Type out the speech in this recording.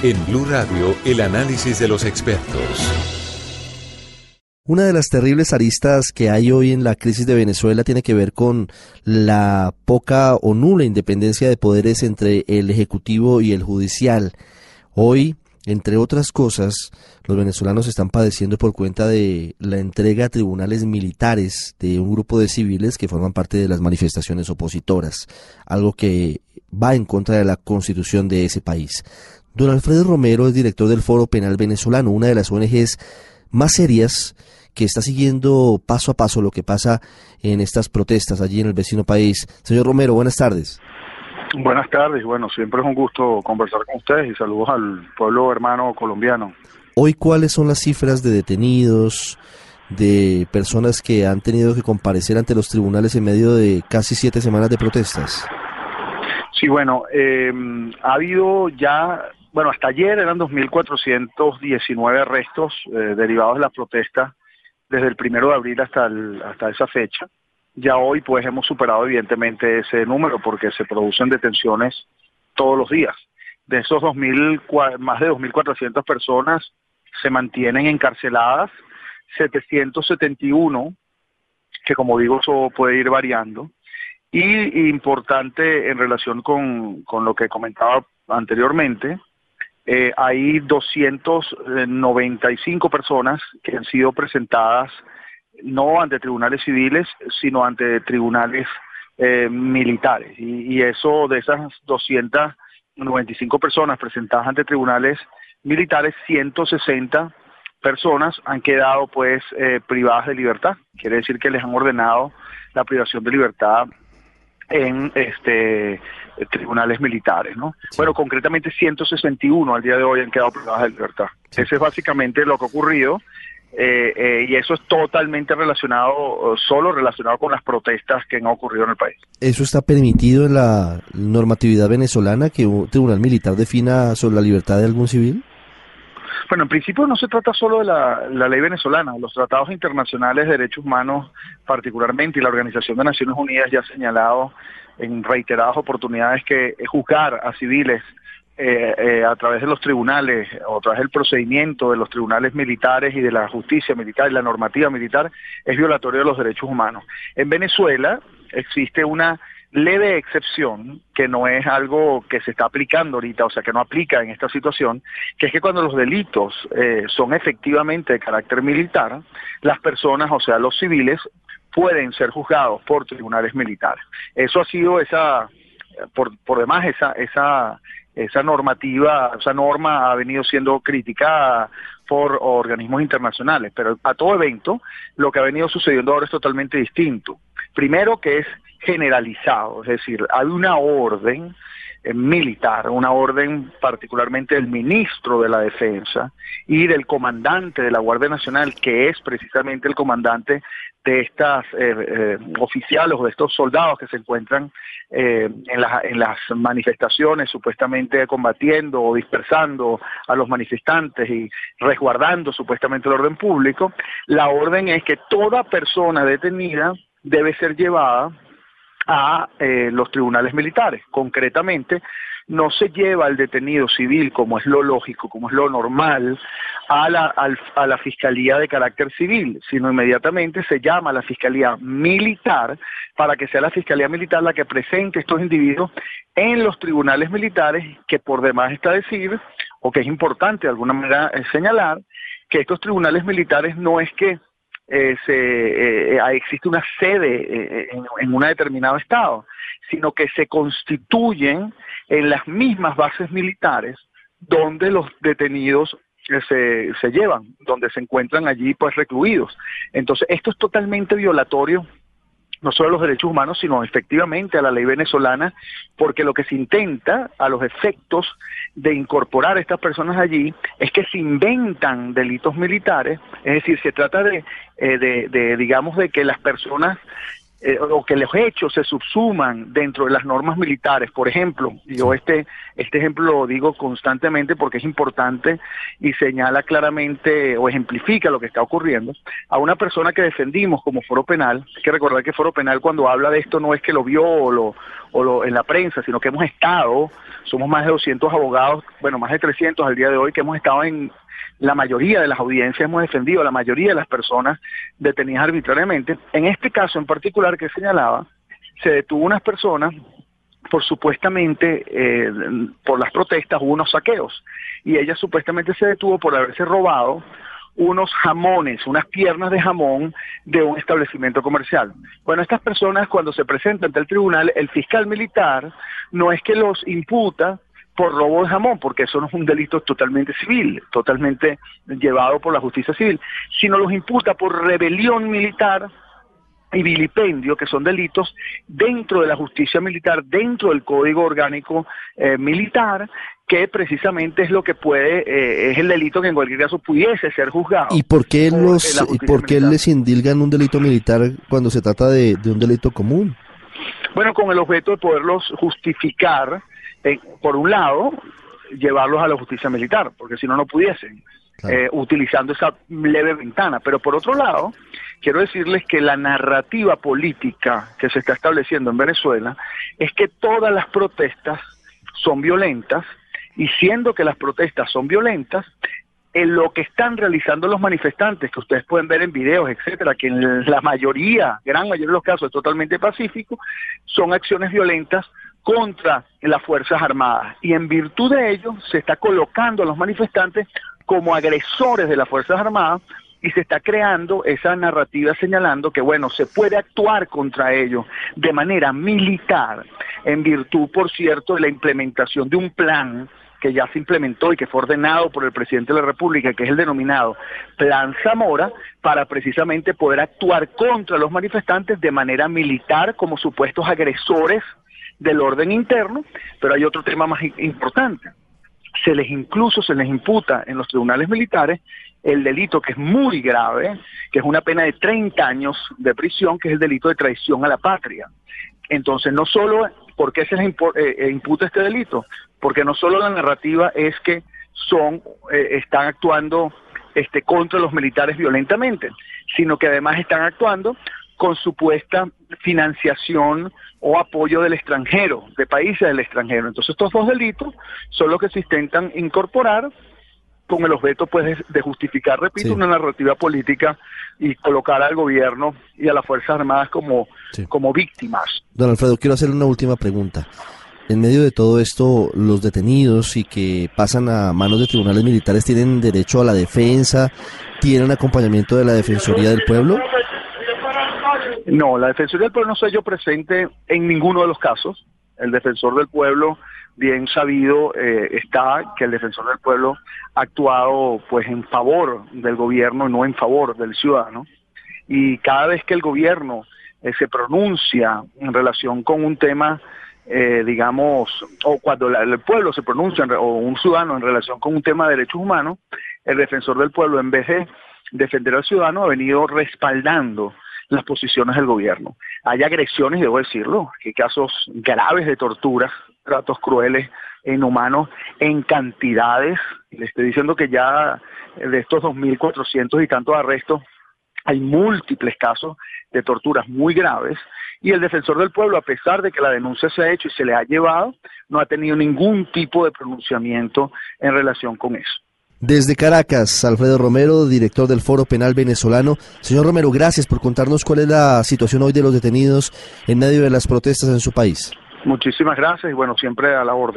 En Blue Radio, el análisis de los expertos. Una de las terribles aristas que hay hoy en la crisis de Venezuela tiene que ver con la poca o nula independencia de poderes entre el Ejecutivo y el Judicial. Hoy, entre otras cosas, los venezolanos están padeciendo por cuenta de la entrega a tribunales militares de un grupo de civiles que forman parte de las manifestaciones opositoras, algo que va en contra de la constitución de ese país. Don Alfredo Romero es director del Foro Penal Venezolano, una de las ONGs más serias que está siguiendo paso a paso lo que pasa en estas protestas allí en el vecino país. Señor Romero, buenas tardes. Buenas tardes, bueno, siempre es un gusto conversar con ustedes y saludos al pueblo hermano colombiano. Hoy, ¿cuáles son las cifras de detenidos, de personas que han tenido que comparecer ante los tribunales en medio de casi siete semanas de protestas? Sí, bueno, eh, ha habido ya, bueno, hasta ayer eran 2.419 arrestos eh, derivados de la protesta desde el primero de abril hasta, hasta esa fecha. Ya hoy pues hemos superado evidentemente ese número porque se producen detenciones todos los días. De esos 2000, más de 2.400 personas se mantienen encarceladas, 771, que como digo eso puede ir variando. Y importante en relación con, con lo que comentaba anteriormente, eh, hay 295 personas que han sido presentadas no ante tribunales civiles, sino ante tribunales eh, militares. Y, eso de esas 295 personas presentadas ante tribunales militares, 160 personas han quedado pues eh, privadas de libertad. Quiere decir que les han ordenado la privación de libertad en este tribunales militares, ¿no? Bueno, concretamente 161 al día de hoy han quedado privadas de libertad. Ese es básicamente lo que ha ocurrido eh, eh, y eso es totalmente relacionado, solo relacionado con las protestas que han ocurrido en el país. ¿Eso está permitido en la normatividad venezolana que un tribunal militar defina sobre la libertad de algún civil? Bueno, en principio no se trata solo de la, ley venezolana, los tratados internacionales de derechos humanos particularmente y la Organización de Naciones Unidas ya ha señalado en reiteradas oportunidades que juzgar a civiles eh, eh, a través de los tribunales o a través del procedimiento de los tribunales militares y de la justicia militar y la normativa militar es violatorio de los derechos humanos. En Venezuela existe una leve excepción, que no es algo que se está aplicando ahorita, o sea, que no aplica en esta situación, que es que cuando los delitos eh, son efectivamente de carácter militar, las personas, o sea, los civiles, pueden ser juzgados por tribunales militares. Eso ha sido esa, por, por demás, esa, esa, esa normativa, esa norma ha venido siendo criticada por organismos internacionales, pero a todo evento lo que ha venido sucediendo ahora es totalmente distinto. Primero que es generalizado, es decir, hay una orden eh, militar, una orden particularmente del ministro de la Defensa y del comandante de la Guardia Nacional, que es precisamente el comandante de estas eh, eh, oficiales o de estos soldados que se encuentran en, en las manifestaciones supuestamente combatiendo o dispersando a los manifestantes y resguardando supuestamente el orden público, la orden es que toda persona detenida debe ser llevada a eh, los tribunales militares. Concretamente, no se lleva al detenido civil, como es lo lógico, como es lo normal, a la, a la Fiscalía de carácter civil, sino inmediatamente se llama a la Fiscalía Militar para que sea la Fiscalía Militar la que presente estos individuos en los tribunales militares, que por demás está decir, o que es importante de alguna manera eh, señalar, que estos tribunales militares no es que eh, se, eh, existe una sede eh, en, en un determinado estado, sino que se constituyen en las mismas bases militares donde los detenidos se, se llevan, donde se encuentran allí pues recluidos. Entonces, esto es totalmente violatorio no solo a los derechos humanos, sino efectivamente a la ley venezolana, porque lo que se intenta a los efectos de incorporar a estas personas allí es que se inventan delitos militares, es decir, se trata de, eh, de, de digamos, de que las personas eh, o que los hechos se subsuman dentro de las normas militares. Por ejemplo, yo este, este ejemplo lo digo constantemente porque es importante y señala claramente o ejemplifica lo que está ocurriendo. A una persona que defendimos como foro penal, hay que recordar que foro penal cuando habla de esto no es que lo vio o lo, o en la prensa, sino que hemos estado, somos más de 200 abogados, bueno, más de 300 al día de hoy, que hemos estado en la mayoría de las audiencias, hemos defendido a la mayoría de las personas detenidas arbitrariamente. En este caso en particular que señalaba, se detuvo unas personas por supuestamente, eh, por las protestas hubo unos saqueos y ella supuestamente se detuvo por haberse robado unos jamones, unas piernas de jamón de un establecimiento comercial. Bueno, estas personas cuando se presentan ante el tribunal, el fiscal militar no es que los imputa por robo de jamón, porque eso no es un delito totalmente civil, totalmente llevado por la justicia civil, sino los imputa por rebelión militar y vilipendio, que son delitos dentro de la justicia militar, dentro del código orgánico eh, militar, que precisamente es lo que puede, eh, es el delito que en cualquier caso pudiese ser juzgado. ¿Y por qué, los, por qué les indilgan un delito militar cuando se trata de, un delito común? Bueno, con el objeto de poderlos justificar, eh, por un lado, llevarlos a la justicia militar, porque si no, no pudiesen, utilizando esa leve ventana. Pero por otro lado, quiero decirles que la narrativa política que se está estableciendo en Venezuela es que todas las protestas son violentas y siendo que las protestas son violentas, en lo que están realizando los manifestantes, que ustedes pueden ver en videos, etcétera, que en la mayoría, gran mayoría de los casos es totalmente pacífico, son acciones violentas contra las Fuerzas Armadas. Y en virtud de ello se está colocando a los manifestantes como agresores de las Fuerzas Armadas y se está creando esa narrativa señalando que, bueno, se puede actuar contra ellos de manera militar, en virtud, por cierto, de la implementación de un plan que ya se implementó y que fue ordenado por el presidente de la República, que es el denominado Plan Zamora, para precisamente poder actuar contra los manifestantes de manera militar como supuestos agresores del orden interno, pero hay otro tema más importante. Se les incluso se les imputa en los tribunales militares el delito que es muy grave, que es una pena de 30 años de prisión, que es el delito de traición a la patria. Entonces, no solo, ¿por qué se les eh, eh, imputa este delito? Porque no solo la narrativa es que son, eh, están actuando este, contra los militares violentamente, sino que además están actuando con supuesta financiación o apoyo del extranjero, de países del extranjero. Entonces estos dos delitos son los que se intentan incorporar con el objeto pues de, justificar, repito, una narrativa política y colocar al gobierno y a las Fuerzas Armadas como, como víctimas. Don Alfredo, quiero hacerle una última pregunta. En medio de todo esto, los detenidos y que pasan a manos de tribunales militares tienen derecho a la defensa, tienen acompañamiento de la Defensoría del Pueblo. No, la Defensoría del Pueblo no soy yo presente en ninguno de los casos. El defensor del pueblo bien sabido eh, está que el defensor del pueblo ha actuado pues en favor del gobierno y no en favor del ciudadano y cada vez que el gobierno eh, se pronuncia en relación con un tema eh, digamos o cuando el pueblo se pronuncia o un ciudadano en relación con un tema de derechos humanos el defensor del pueblo en vez de defender al ciudadano ha venido respaldando las posiciones del gobierno. Hay agresiones, debo decirlo, hay casos graves de torturas tratos crueles e inhumanos en cantidades. Le estoy diciendo que ya de estos 2.400 y tantos arrestos hay múltiples casos de torturas muy graves y el defensor del pueblo, a pesar de que la denuncia se ha hecho y se le ha llevado, no ha tenido ningún tipo de pronunciamiento en relación con eso. Desde Caracas, Alfredo Romero, director del Foro Penal Venezolano. Señor Romero, gracias por contarnos cuál es la situación hoy de los detenidos en medio de las protestas en su país. Muchísimas gracias y bueno, siempre a la orden.